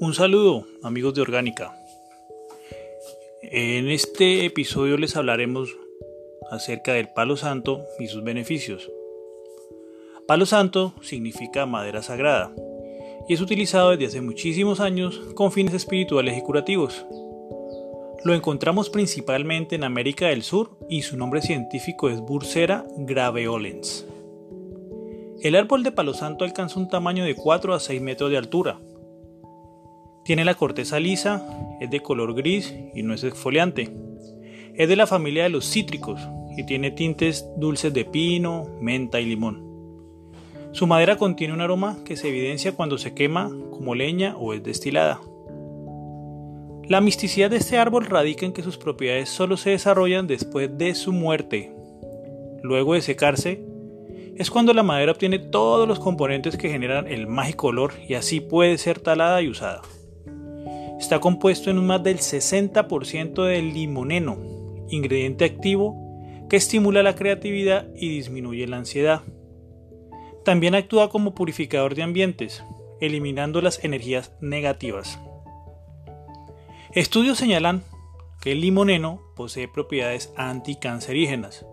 Un saludo amigos de Orgánica. En este episodio les hablaremos acerca del palo santo y sus beneficios. Palo santo significa madera sagrada y es utilizado desde hace muchísimos años con fines espirituales y curativos. Lo encontramos principalmente en América del Sur y su nombre científico es Bursera graveolens. El árbol de palo santo alcanza un tamaño de 4 a 6 metros de altura tiene la corteza lisa, es de color gris y no es exfoliante. Es de la familia de los cítricos y tiene tintes dulces de pino, menta y limón. Su madera contiene un aroma que se evidencia cuando se quema como leña o es destilada. La misticidad de este árbol radica en que sus propiedades solo se desarrollan después de su muerte. Luego de secarse, es cuando la madera obtiene todos los componentes que generan el mágico olor y así puede ser talada y usada. Está compuesto en un más del 60% de limoneno, ingrediente activo que estimula la creatividad y disminuye la ansiedad. También actúa como purificador de ambientes, eliminando las energías negativas. Estudios señalan que el limoneno posee propiedades anticancerígenas.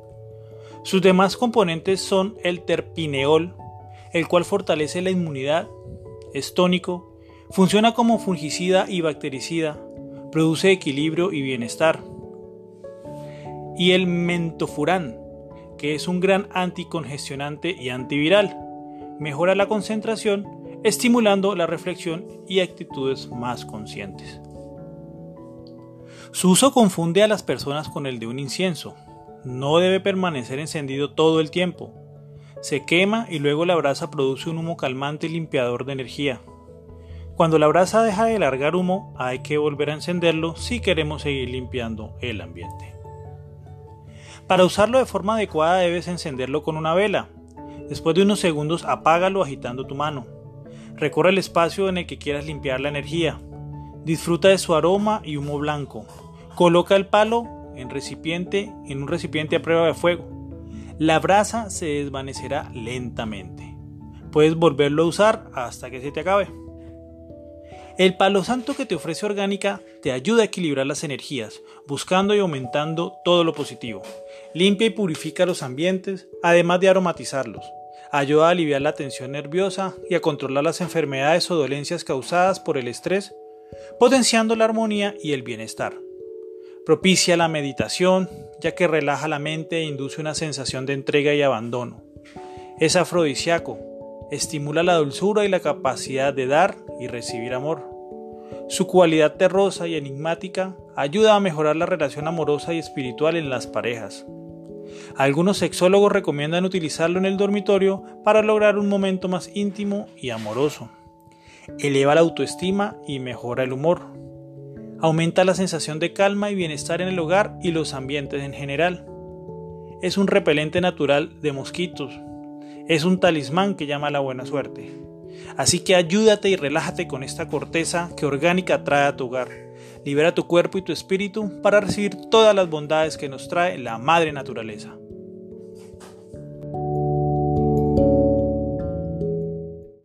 Sus demás componentes son el terpineol, el cual fortalece la inmunidad, es tónico, Funciona como fungicida y bactericida, produce equilibrio y bienestar. Y el mentofurán, que es un gran anticongestionante y antiviral, mejora la concentración, estimulando la reflexión y actitudes más conscientes. Su uso confunde a las personas con el de un incienso. No debe permanecer encendido todo el tiempo. Se quema y luego la brasa produce un humo calmante y limpiador de energía. Cuando la brasa deja de largar humo, hay que volver a encenderlo si queremos seguir limpiando el ambiente. Para usarlo de forma adecuada debes encenderlo con una vela. Después de unos segundos apágalo agitando tu mano. Recorre el espacio en el que quieras limpiar la energía. Disfruta de su aroma y humo blanco. Coloca el palo en, recipiente, en un recipiente a prueba de fuego. La brasa se desvanecerá lentamente. Puedes volverlo a usar hasta que se te acabe. El palo santo que te ofrece orgánica te ayuda a equilibrar las energías, buscando y aumentando todo lo positivo. Limpia y purifica los ambientes, además de aromatizarlos. Ayuda a aliviar la tensión nerviosa y a controlar las enfermedades o dolencias causadas por el estrés, potenciando la armonía y el bienestar. Propicia la meditación, ya que relaja la mente e induce una sensación de entrega y abandono. Es afrodisíaco, estimula la dulzura y la capacidad de dar y recibir amor. Su cualidad terrosa y enigmática ayuda a mejorar la relación amorosa y espiritual en las parejas. Algunos sexólogos recomiendan utilizarlo en el dormitorio para lograr un momento más íntimo y amoroso. Eleva la autoestima y mejora el humor. Aumenta la sensación de calma y bienestar en el hogar y los ambientes en general. Es un repelente natural de mosquitos, es un talismán que llama a la buena suerte. Así que ayúdate y relájate con esta corteza que orgánica trae a tu hogar. Libera tu cuerpo y tu espíritu para recibir todas las bondades que nos trae la madre naturaleza.